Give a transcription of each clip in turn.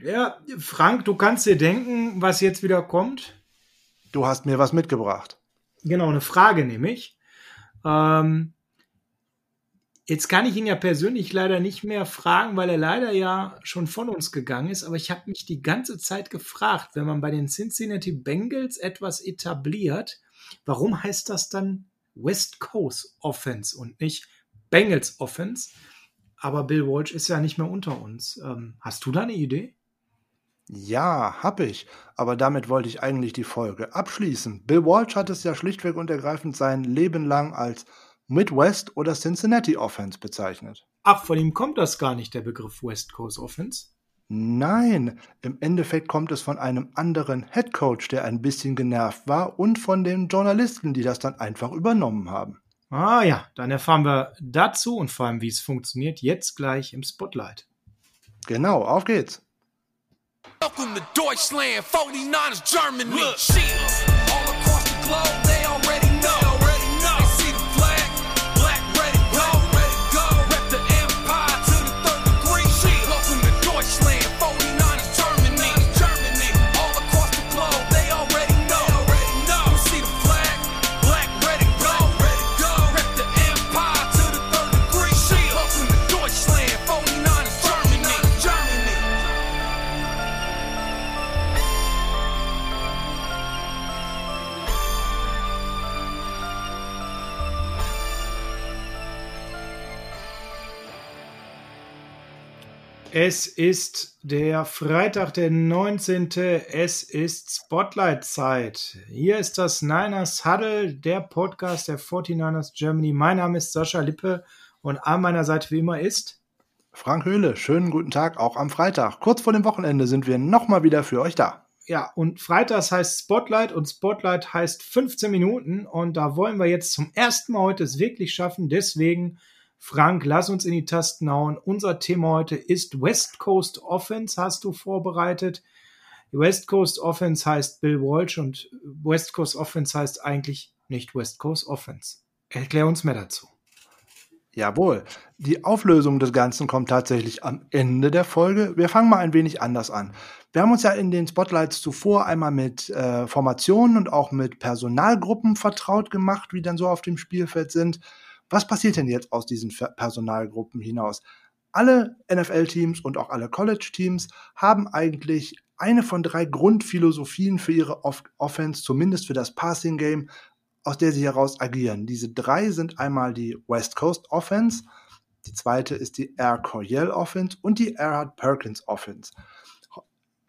Ja, Frank, du kannst dir denken, was jetzt wieder kommt. Du hast mir was mitgebracht. Genau, eine Frage nämlich. Ähm, jetzt kann ich ihn ja persönlich leider nicht mehr fragen, weil er leider ja schon von uns gegangen ist. Aber ich habe mich die ganze Zeit gefragt, wenn man bei den Cincinnati Bengals etwas etabliert, warum heißt das dann West Coast Offense und nicht Bengals Offense? Aber Bill Walsh ist ja nicht mehr unter uns. Ähm, hast du da eine Idee? Ja, hab ich. Aber damit wollte ich eigentlich die Folge abschließen. Bill Walsh hat es ja schlichtweg und ergreifend sein Leben lang als Midwest oder Cincinnati Offense bezeichnet. Ach, von ihm kommt das gar nicht, der Begriff West Coast Offense? Nein, im Endeffekt kommt es von einem anderen Head Coach, der ein bisschen genervt war, und von den Journalisten, die das dann einfach übernommen haben. Ah ja, dann erfahren wir dazu und vor allem, wie es funktioniert, jetzt gleich im Spotlight. Genau, auf geht's. Welcome to Deutschland, 49ers Germany. Look, all across the globe, they already Es ist der Freitag, der 19. Es ist Spotlight-Zeit. Hier ist das Niners Huddle, der Podcast der 49ers Germany. Mein Name ist Sascha Lippe und an meiner Seite wie immer ist Frank Höhle, schönen guten Tag auch am Freitag. Kurz vor dem Wochenende sind wir nochmal wieder für euch da. Ja, und Freitags heißt Spotlight und Spotlight heißt 15 Minuten und da wollen wir jetzt zum ersten Mal heute es wirklich schaffen. Deswegen, Frank, lass uns in die Tasten hauen. Unser Thema heute ist West Coast Offense, hast du vorbereitet. West Coast Offense heißt Bill Walsh und West Coast Offense heißt eigentlich nicht West Coast Offense. Erklär uns mehr dazu. Jawohl. Die Auflösung des Ganzen kommt tatsächlich am Ende der Folge. Wir fangen mal ein wenig anders an. Wir haben uns ja in den Spotlights zuvor einmal mit äh, Formationen und auch mit Personalgruppen vertraut gemacht, wie dann so auf dem Spielfeld sind. Was passiert denn jetzt aus diesen Personalgruppen hinaus? Alle NFL-Teams und auch alle College-Teams haben eigentlich eine von drei Grundphilosophien für ihre Off Offense, zumindest für das Passing-Game, aus der sie heraus agieren. Diese drei sind einmal die West Coast Offense, die zweite ist die Air Coryell Offense und die Erhard Perkins Offense.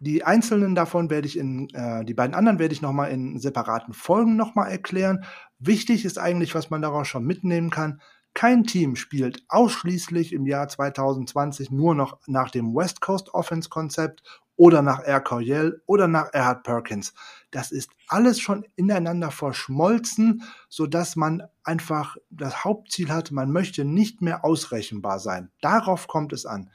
Die einzelnen davon werde ich in, äh, die beiden anderen werde ich nochmal in separaten Folgen nochmal erklären. Wichtig ist eigentlich, was man daraus schon mitnehmen kann. Kein Team spielt ausschließlich im Jahr 2020 nur noch nach dem West Coast Offense Konzept oder nach Air Coryell oder nach Erhard Perkins. Das ist alles schon ineinander verschmolzen, so dass man einfach das Hauptziel hat, man möchte nicht mehr ausrechenbar sein. Darauf kommt es an.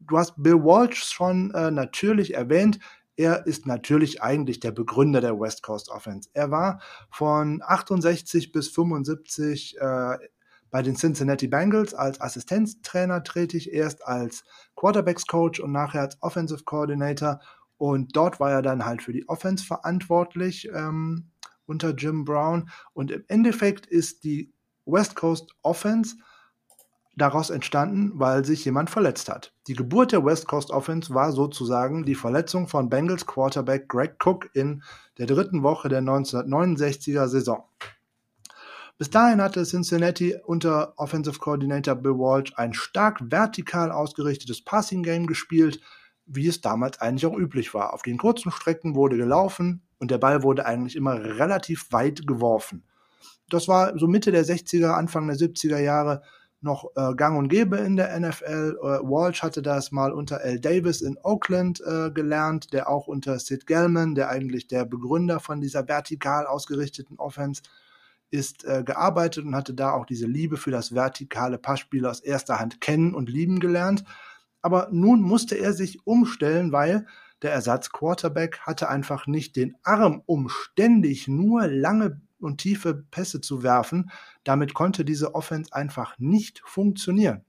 Du hast Bill Walsh schon äh, natürlich erwähnt. Er ist natürlich eigentlich der Begründer der West Coast Offense. Er war von 68 bis 75 äh, bei den Cincinnati Bengals als Assistenztrainer tätig, erst als Quarterbacks Coach und nachher als Offensive Coordinator. Und dort war er dann halt für die Offense verantwortlich ähm, unter Jim Brown. Und im Endeffekt ist die West Coast Offense daraus entstanden, weil sich jemand verletzt hat. Die Geburt der West Coast Offense war sozusagen die Verletzung von Bengals Quarterback Greg Cook in der dritten Woche der 1969er Saison. Bis dahin hatte Cincinnati unter Offensive Coordinator Bill Walsh ein stark vertikal ausgerichtetes Passing Game gespielt, wie es damals eigentlich auch üblich war. Auf den kurzen Strecken wurde gelaufen und der Ball wurde eigentlich immer relativ weit geworfen. Das war so Mitte der 60er, Anfang der 70er Jahre noch äh, gang und gäbe in der NFL. Äh, Walsh hatte das mal unter L. Davis in Oakland äh, gelernt, der auch unter Sid Gellman, der eigentlich der Begründer von dieser vertikal ausgerichteten Offense ist, äh, gearbeitet und hatte da auch diese Liebe für das vertikale Passspiel aus erster Hand kennen und lieben gelernt. Aber nun musste er sich umstellen, weil der Ersatz-Quarterback hatte einfach nicht den Arm, um ständig nur lange und tiefe Pässe zu werfen. Damit konnte diese Offense einfach nicht funktionieren.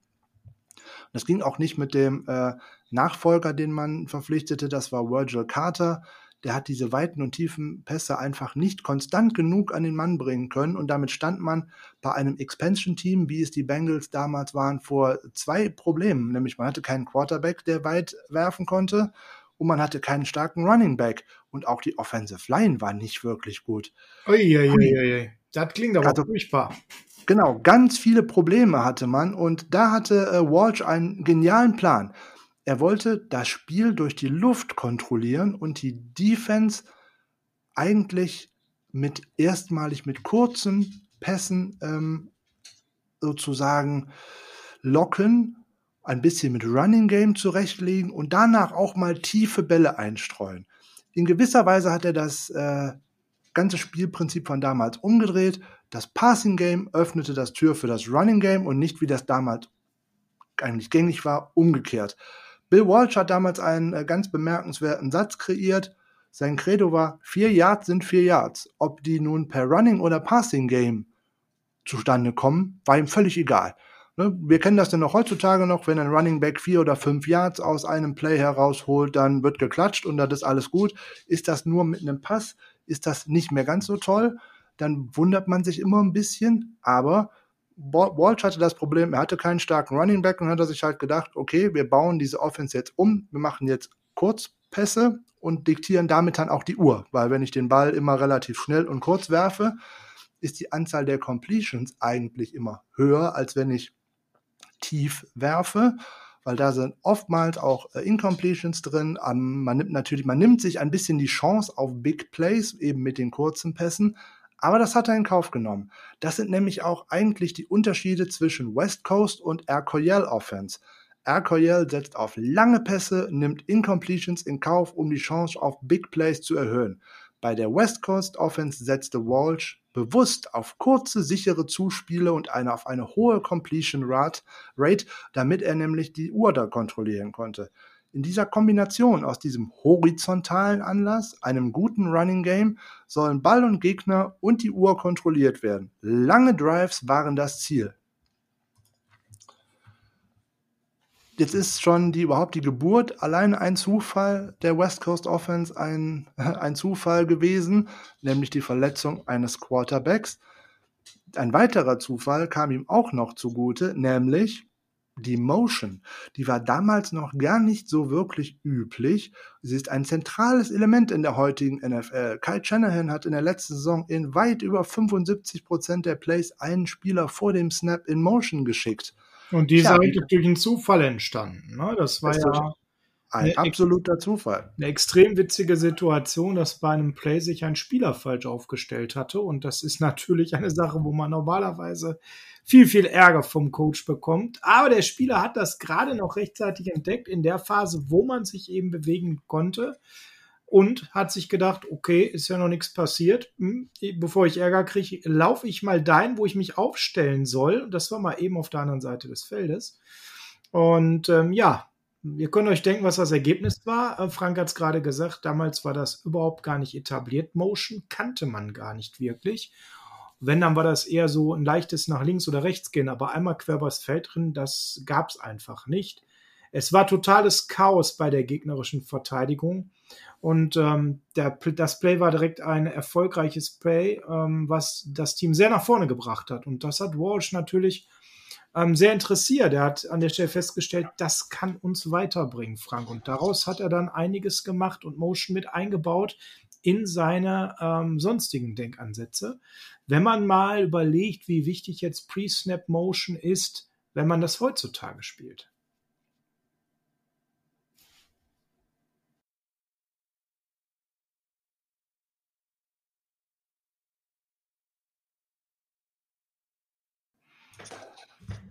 Das ging auch nicht mit dem äh, Nachfolger, den man verpflichtete, das war Virgil Carter. Der hat diese weiten und tiefen Pässe einfach nicht konstant genug an den Mann bringen können und damit stand man bei einem Expansion-Team, wie es die Bengals damals waren, vor zwei Problemen. Nämlich man hatte keinen Quarterback, der weit werfen konnte und man hatte keinen starken Running Back und auch die Offensive Line war nicht wirklich gut. Uiuiui. Das klingt aber Also- furchtbar. Genau, ganz viele Probleme hatte man und da hatte äh, Walsh einen genialen Plan. Er wollte das Spiel durch die Luft kontrollieren und die Defense eigentlich mit erstmalig mit kurzen Pässen ähm, sozusagen locken, ein bisschen mit Running Game zurechtlegen und danach auch mal tiefe Bälle einstreuen. In gewisser Weise hat er das äh, ganze Spielprinzip von damals umgedreht. Das Passing Game öffnete das Tür für das Running Game und nicht wie das damals eigentlich gängig war, umgekehrt. Bill Walsh hat damals einen äh, ganz bemerkenswerten Satz kreiert. Sein Credo war, vier Yards sind vier Yards. Ob die nun per Running oder Passing Game zustande kommen, war ihm völlig egal. Ne? Wir kennen das denn noch heutzutage noch, wenn ein Running Back vier oder fünf Yards aus einem Play herausholt, dann wird geklatscht und dann ist alles gut. Ist das nur mit einem Pass, ist das nicht mehr ganz so toll. Dann wundert man sich immer ein bisschen, aber Wa- Walsh hatte das Problem, er hatte keinen starken Running Back und hat sich halt gedacht, okay, wir bauen diese Offense jetzt um, wir machen jetzt Kurzpässe und diktieren damit dann auch die Uhr, weil wenn ich den Ball immer relativ schnell und kurz werfe, ist die Anzahl der Completions eigentlich immer höher, als wenn ich tief werfe, weil da sind oftmals auch äh, Incompletions drin. Ähm, man nimmt natürlich, man nimmt sich ein bisschen die Chance auf Big Plays, eben mit den kurzen Pässen, aber das hat er in Kauf genommen. Das sind nämlich auch eigentlich die Unterschiede zwischen West Coast und Air Coryell Offense. Air Coryell setzt auf lange Pässe, nimmt Incompletions in Kauf, um die Chance auf Big Plays zu erhöhen. Bei der West Coast Offense setzte Walsh bewusst auf kurze, sichere Zuspiele und eine, auf eine hohe Completion Rate, Rate, damit er nämlich die Uhr da kontrollieren konnte. In dieser Kombination aus diesem horizontalen Anlass, einem guten Running Game, sollen Ball und Gegner und die Uhr kontrolliert werden. Lange Drives waren das Ziel. Jetzt ist schon die überhaupt die Geburt allein ein Zufall der West Coast Offense ein, ein Zufall gewesen, nämlich die Verletzung eines Quarterbacks. Ein weiterer Zufall kam ihm auch noch zugute, nämlich die Motion. Die war damals noch gar nicht so wirklich üblich. Sie ist ein zentrales Element in der heutigen NFL. Kyle Shanahan hat in der letzten Saison in weit über 75 Prozent der Plays einen Spieler vor dem Snap in Motion geschickt. Und die ist Tja, eigentlich durch einen Zufall entstanden. Ne? Das war ja Ein absoluter Zufall. eine extrem witzige Situation, dass bei einem Play sich ein Spieler falsch aufgestellt hatte. Und das ist natürlich eine Sache, wo man normalerweise viel, viel Ärger vom Coach bekommt. Aber der Spieler hat das gerade noch rechtzeitig entdeckt in der Phase, wo man sich eben bewegen konnte. Und hat sich gedacht, okay, ist ja noch nichts passiert. Hm, Bevor ich Ärger kriege, laufe ich mal dahin, wo ich mich aufstellen soll. Das war mal eben auf der anderen Seite des Feldes. Und ähm, ja, Ihr könnt euch denken, was das Ergebnis war. Äh, Frank hat es gerade gesagt, damals war das überhaupt gar nicht etabliert. Motion kannte man gar nicht wirklich. Wenn, dann war das eher so ein leichtes nach links oder rechts gehen, aber einmal quer übers Feld drin, das gab es einfach nicht. Es war totales Chaos bei der gegnerischen Verteidigung. Und ähm, der, das Play war direkt ein erfolgreiches Play, ähm, was das Team sehr nach vorne gebracht hat. Und das hat Walsh natürlich ähm, sehr interessiert. Er hat an der Stelle festgestellt, das kann uns weiterbringen, Frank. Und daraus hat er dann einiges gemacht und Motion mit eingebaut in seine ähm, sonstigen Denkansätze. Wenn man mal überlegt, wie wichtig jetzt Pre-Snap Motion ist, wenn man das heutzutage spielt.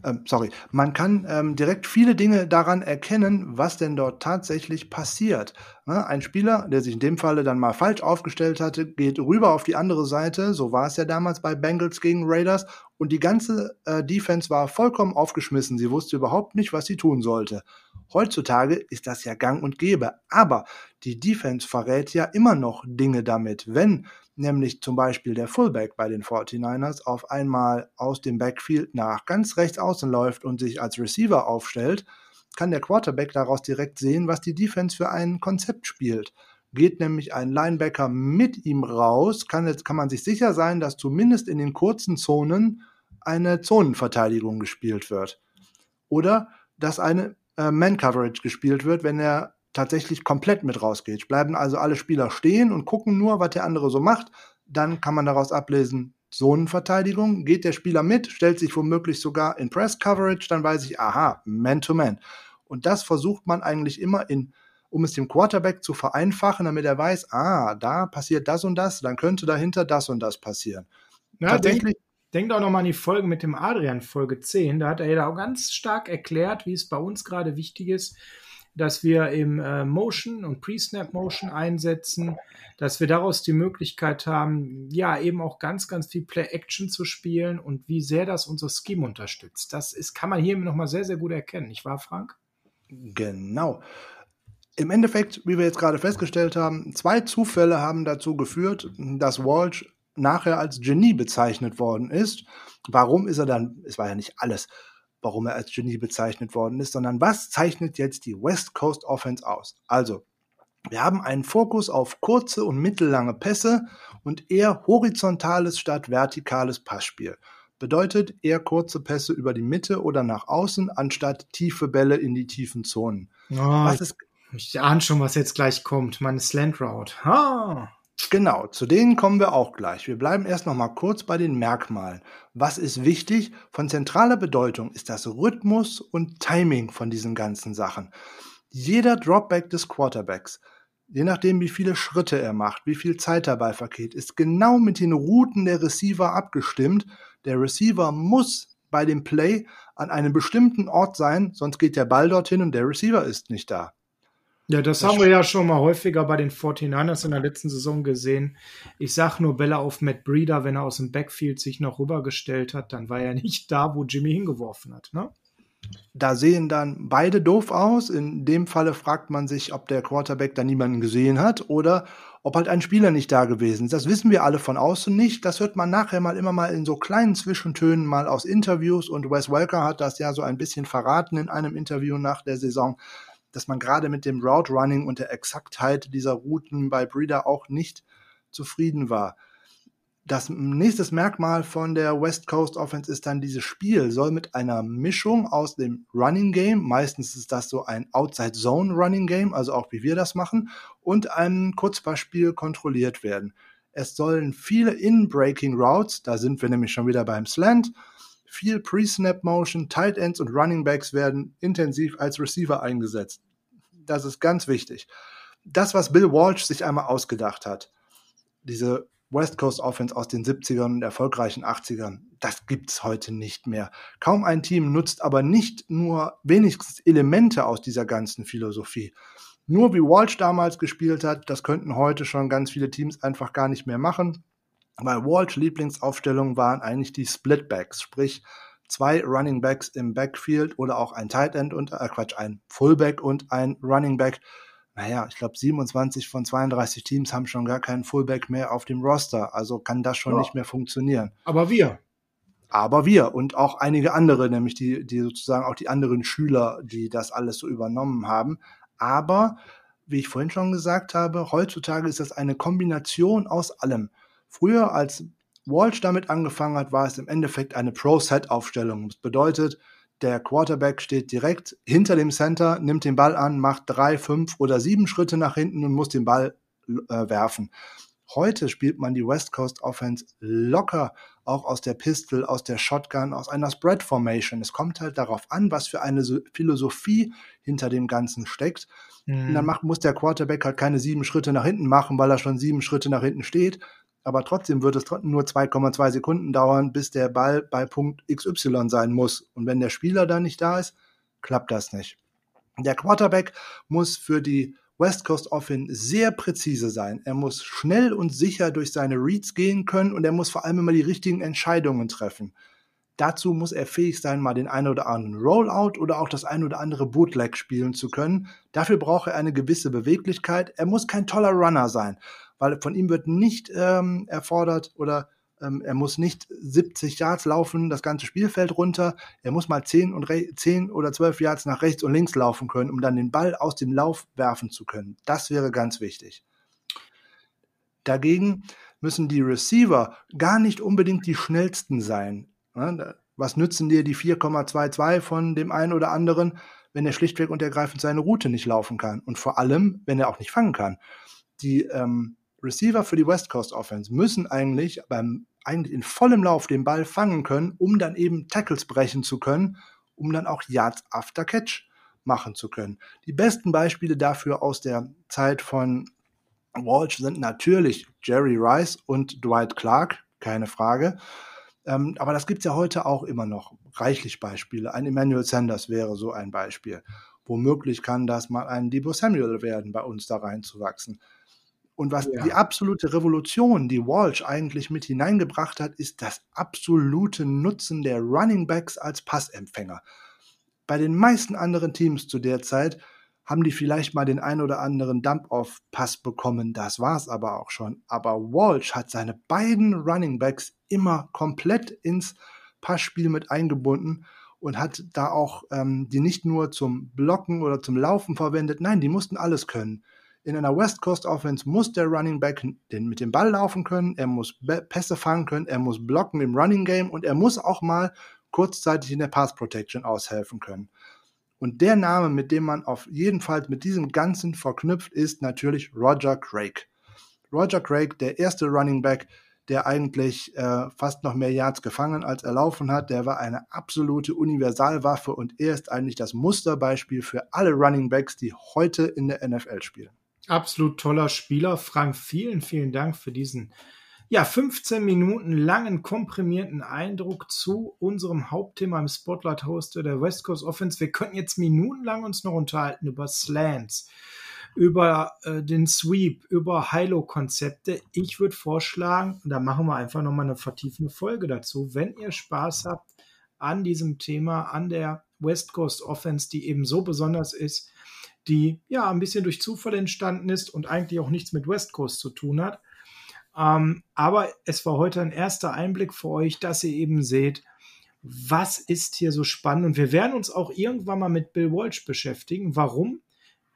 Ähm, sorry, man kann ähm, direkt viele Dinge daran erkennen, was denn dort tatsächlich passiert. Ne? Ein Spieler, der sich in dem Falle dann mal falsch aufgestellt hatte, geht rüber auf die andere Seite, so war es ja damals bei Bengals gegen Raiders, und die ganze äh, Defense war vollkommen aufgeschmissen. Sie wusste überhaupt nicht, was sie tun sollte. Heutzutage ist das ja gang und gäbe, aber die Defense verrät ja immer noch Dinge damit, wenn nämlich zum Beispiel der Fullback bei den 49ers auf einmal aus dem Backfield nach ganz rechts außen läuft und sich als Receiver aufstellt, kann der Quarterback daraus direkt sehen, was die Defense für ein Konzept spielt. Geht nämlich ein Linebacker mit ihm raus, kann, jetzt, kann man sich sicher sein, dass zumindest in den kurzen Zonen eine Zonenverteidigung gespielt wird. Oder dass eine äh, Man-Coverage gespielt wird, wenn er tatsächlich komplett mit rausgeht. Bleiben also alle Spieler stehen und gucken nur, was der andere so macht. Dann kann man daraus ablesen, Zonenverteidigung. Geht der Spieler mit, stellt sich womöglich sogar in Press Coverage, dann weiß ich, aha, Man-to-Man. -Man. Und das versucht man eigentlich immer in um es dem Quarterback zu vereinfachen, damit er weiß, ah, da passiert das und das, dann könnte dahinter das und das passieren. Ja, Tatsächlich. Denkt auch nochmal an die Folge mit dem Adrian, Folge 10. Da hat er ja auch ganz stark erklärt, wie es bei uns gerade wichtig ist, dass wir im äh, Motion und Pre-Snap Motion einsetzen, dass wir daraus die Möglichkeit haben, ja, eben auch ganz, ganz viel Play-Action zu spielen und wie sehr das unser Scheme unterstützt. Das ist, kann man hier nochmal sehr, sehr gut erkennen, nicht wahr, Frank? Genau. Im Endeffekt, wie wir jetzt gerade festgestellt haben, zwei Zufälle haben dazu geführt, dass Walsh nachher als Genie bezeichnet worden ist. Warum ist er dann, es war ja nicht alles, warum er als Genie bezeichnet worden ist, sondern was zeichnet jetzt die West Coast Offense aus? Also, wir haben einen Fokus auf kurze und mittellange Pässe und eher horizontales statt vertikales Passspiel. Bedeutet eher kurze Pässe über die Mitte oder nach außen, anstatt tiefe Bälle in die tiefen Zonen. Oh, was ist ich ahne schon, was jetzt gleich kommt. Meine Slant Route. Ha! Genau, zu denen kommen wir auch gleich. Wir bleiben erst noch mal kurz bei den Merkmalen. Was ist wichtig? Von zentraler Bedeutung ist das Rhythmus und Timing von diesen ganzen Sachen. Jeder Dropback des Quarterbacks, je nachdem wie viele Schritte er macht, wie viel Zeit dabei vergeht, ist genau mit den Routen der Receiver abgestimmt. Der Receiver muss bei dem Play an einem bestimmten Ort sein, sonst geht der Ball dorthin und der Receiver ist nicht da. Ja, das, das haben wir ja schon mal häufiger bei den 49ers in der letzten Saison gesehen. Ich sag nur Bälle auf Matt Breeder, wenn er aus dem Backfield sich noch rübergestellt hat, dann war er nicht da, wo Jimmy hingeworfen hat, ne? Da sehen dann beide doof aus. In dem Falle fragt man sich, ob der Quarterback da niemanden gesehen hat oder ob halt ein Spieler nicht da gewesen ist. Das wissen wir alle von außen nicht. Das hört man nachher mal immer mal in so kleinen Zwischentönen mal aus Interviews und Wes Welker hat das ja so ein bisschen verraten in einem Interview nach der Saison dass man gerade mit dem Route Running und der Exaktheit dieser Routen bei Breeder auch nicht zufrieden war. Das nächste Merkmal von der West Coast Offense ist dann dieses Spiel soll mit einer Mischung aus dem Running Game, meistens ist das so ein Outside Zone Running Game, also auch wie wir das machen, und einem Kurzpassspiel kontrolliert werden. Es sollen viele In-Breaking Routes, da sind wir nämlich schon wieder beim Slant, viel Pre-Snap Motion, Tight Ends und Running Backs werden intensiv als Receiver eingesetzt. Das ist ganz wichtig. Das, was Bill Walsh sich einmal ausgedacht hat, diese West Coast Offense aus den 70ern und erfolgreichen 80ern, das gibt's heute nicht mehr. Kaum ein Team nutzt aber nicht nur wenigstens Elemente aus dieser ganzen Philosophie. Nur wie Walsh damals gespielt hat, das könnten heute schon ganz viele Teams einfach gar nicht mehr machen. Weil Walsh Lieblingsaufstellungen waren eigentlich die Splitbacks, sprich zwei Running Backs im Backfield oder auch ein Tight End und äh, Quatsch, ein Fullback und ein Running Back. Naja, ich glaube 27 von 32 Teams haben schon gar keinen Fullback mehr auf dem Roster, also kann das schon ja. nicht mehr funktionieren. Aber wir. Aber wir und auch einige andere, nämlich die, die sozusagen auch die anderen Schüler, die das alles so übernommen haben. Aber wie ich vorhin schon gesagt habe, heutzutage ist das eine Kombination aus allem. Früher, als Walsh damit angefangen hat, war es im Endeffekt eine Pro-Set-Aufstellung. Das bedeutet, der Quarterback steht direkt hinter dem Center, nimmt den Ball an, macht drei, fünf oder sieben Schritte nach hinten und muss den Ball äh, werfen. Heute spielt man die West Coast Offense locker, auch aus der Pistol, aus der Shotgun, aus einer Spread Formation. Es kommt halt darauf an, was für eine Philosophie hinter dem Ganzen steckt. Mhm. Und dann macht, muss der Quarterback halt keine sieben Schritte nach hinten machen, weil er schon sieben Schritte nach hinten steht, aber trotzdem wird es nur 2,2 Sekunden dauern, bis der Ball bei Punkt XY sein muss. Und wenn der Spieler dann nicht da ist, klappt das nicht. Der Quarterback muss für die West Coast Offense sehr präzise sein. Er muss schnell und sicher durch seine Reads gehen können und er muss vor allem immer die richtigen Entscheidungen treffen. Dazu muss er fähig sein, mal den einen oder anderen Rollout oder auch das ein oder andere Bootleg spielen zu können. Dafür braucht er eine gewisse Beweglichkeit. Er muss kein toller Runner sein weil von ihm wird nicht ähm, erfordert oder Ähm, er muss nicht 70 Yards laufen, das ganze Spielfeld runter. Er muss mal 10, und 10 oder 12 Yards nach rechts und links laufen können, um dann den Ball aus dem Lauf werfen zu können. Das wäre ganz wichtig. Dagegen müssen die Receiver gar nicht unbedingt die schnellsten sein. Was nützen dir die 4,22 von dem einen oder anderen, wenn er schlichtweg und ergreifend seine Route nicht laufen kann? Und vor allem, wenn er auch nicht fangen kann. Die ähm, Receiver für die West Coast Offense müssen eigentlich beim eigentlich in vollem Lauf den Ball fangen können, um dann eben Tackles brechen zu können, um dann auch Yards after Catch machen zu können. Die besten Beispiele dafür aus der Zeit von Walsh sind natürlich Jerry Rice und Dwight Clark, keine Frage. Ähm, aber das gibt es ja heute auch immer noch reichlich Beispiele. Ein Emmanuel Sanders wäre so ein Beispiel. Womöglich kann das mal ein Debo Samuel werden, bei uns da reinzuwachsen. Und was ja. die absolute Revolution, die Walsh eigentlich mit hineingebracht hat, ist das absolute Nutzen der Running Backs als Passempfänger. Bei den meisten anderen Teams zu der Zeit haben die vielleicht mal den ein oder anderen Dump-Off-Pass bekommen. Das war's aber auch schon. Aber Walsh hat seine beiden Running Backs immer komplett ins Passspiel mit eingebunden und hat da auch ähm, die nicht nur zum Blocken oder zum Laufen verwendet. Nein, die mussten alles können. In einer West Coast Offense muss der Running Back den, mit dem Ball laufen können, er muss Pässe fangen können, er muss blocken im Running Game und er muss auch mal kurzzeitig in der Pass Protection aushelfen können. Und der Name, mit dem man auf jeden Fall mit diesem Ganzen verknüpft, ist natürlich Roger Craig. Roger Craig, der erste Running Back, der eigentlich äh, fast noch mehr Yards gefangen als erlaufen hat, der war eine absolute Universalwaffe und er ist eigentlich das Musterbeispiel für alle Running Backs, die heute in der NFL spielen absolut toller Spieler. Frank, vielen, vielen Dank für diesen ja, 15 Minuten langen komprimierten Eindruck zu unserem Hauptthema im Spotlight Hoster der West Coast Offense. Wir könnten jetzt minutenlang uns noch unterhalten über Slants, über äh, den Sweep, über Hilo-Konzepte. Ich würde vorschlagen, da machen wir einfach nochmal eine vertiefende Folge dazu. Wenn ihr Spaß habt an diesem Thema, an der West Coast Offense, die eben so besonders ist, die ja ein bisschen durch Zufall entstanden ist und eigentlich auch nichts mit West Coast zu tun hat. Ähm, aber es war heute ein erster Einblick für euch, dass ihr eben seht, was ist hier so spannend. Und wir werden uns auch irgendwann mal mit Bill Walsh beschäftigen. Warum?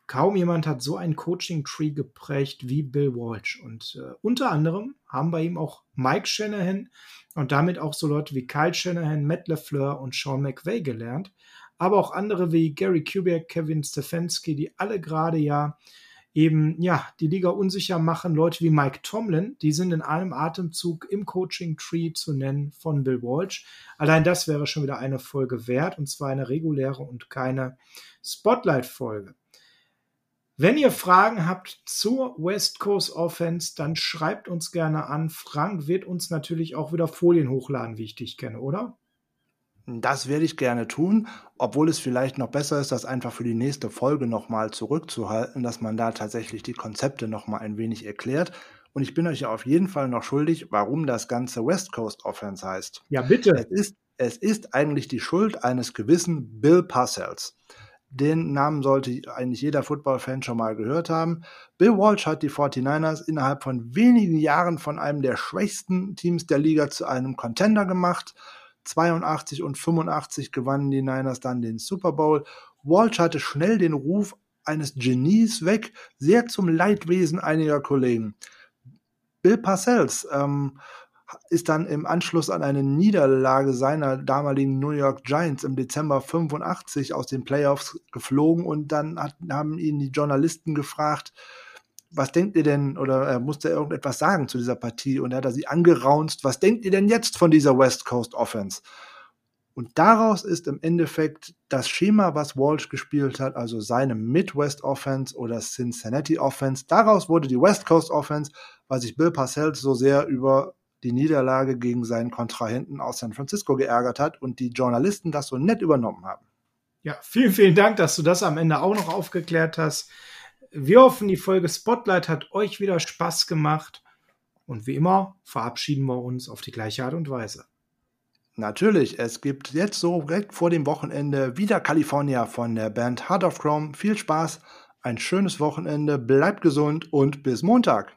Kaum jemand hat so ein Coaching-Tree geprägt wie Bill Walsh. Und äh, unter anderem haben bei ihm auch Mike Shanahan und damit auch so Leute wie Kyle Shanahan, Matt LeFleur und Sean McVay gelernt aber auch andere wie Gary Kubiak, Kevin Stefanski, die alle gerade ja eben ja die Liga unsicher machen. Leute wie Mike Tomlin, die sind in einem Atemzug im Coaching Tree zu nennen von Bill Walsh. Allein das wäre schon wieder eine Folge wert und zwar eine reguläre und keine Spotlight-Folge. Wenn ihr Fragen habt zur West Coast Offense, dann schreibt uns gerne an. Frank wird uns natürlich auch wieder Folien hochladen, wie ich dich kenne, oder? Das werde ich gerne tun, obwohl es vielleicht noch besser ist, das einfach für die nächste Folge nochmal zurückzuhalten, dass man da tatsächlich die Konzepte nochmal ein wenig erklärt. Und ich bin euch ja auf jeden Fall noch schuldig, warum das ganze West Coast Offense heißt. Ja, bitte. Es ist, es ist eigentlich die Schuld eines gewissen Bill Parcells. Den Namen sollte eigentlich jeder Football-Fan schon mal gehört haben. Bill Walsh hat die 49ers innerhalb von wenigen Jahren von einem der schwächsten Teams der Liga zu einem Contender gemacht 82 und 85 gewannen die Niners dann den Super Bowl. Walsh hatte schnell den Ruf eines Genies weg, sehr zum Leidwesen einiger Kollegen. Bill Parcells ähm, ist dann im Anschluss an eine Niederlage seiner damaligen New York Giants im Dezember 85 aus den Playoffs geflogen und dann hat, haben ihn die Journalisten gefragt, was denkt ihr denn, oder äh, musste er irgendetwas sagen zu dieser Partie und er hat sie angeraunzt, was denkt ihr denn jetzt von dieser West Coast Offense? Und daraus ist im Endeffekt das Schema, was Walsh gespielt hat, also seine Midwest Offense oder Cincinnati Offense, daraus wurde die West Coast Offense, weil sich Bill Parcells so sehr über die Niederlage gegen seinen Kontrahenten aus San Francisco geärgert hat und die Journalisten das so nett übernommen haben. Ja, vielen, vielen Dank, dass du das am Ende auch noch aufgeklärt hast. Wir hoffen, die Folge Spotlight hat euch wieder Spaß gemacht. Und wie immer verabschieden wir uns auf die gleiche Art und Weise. Natürlich, es gibt jetzt so direkt vor dem Wochenende wieder California von der Band Heart of Chrome. Viel Spaß, ein schönes Wochenende, bleibt gesund und bis Montag.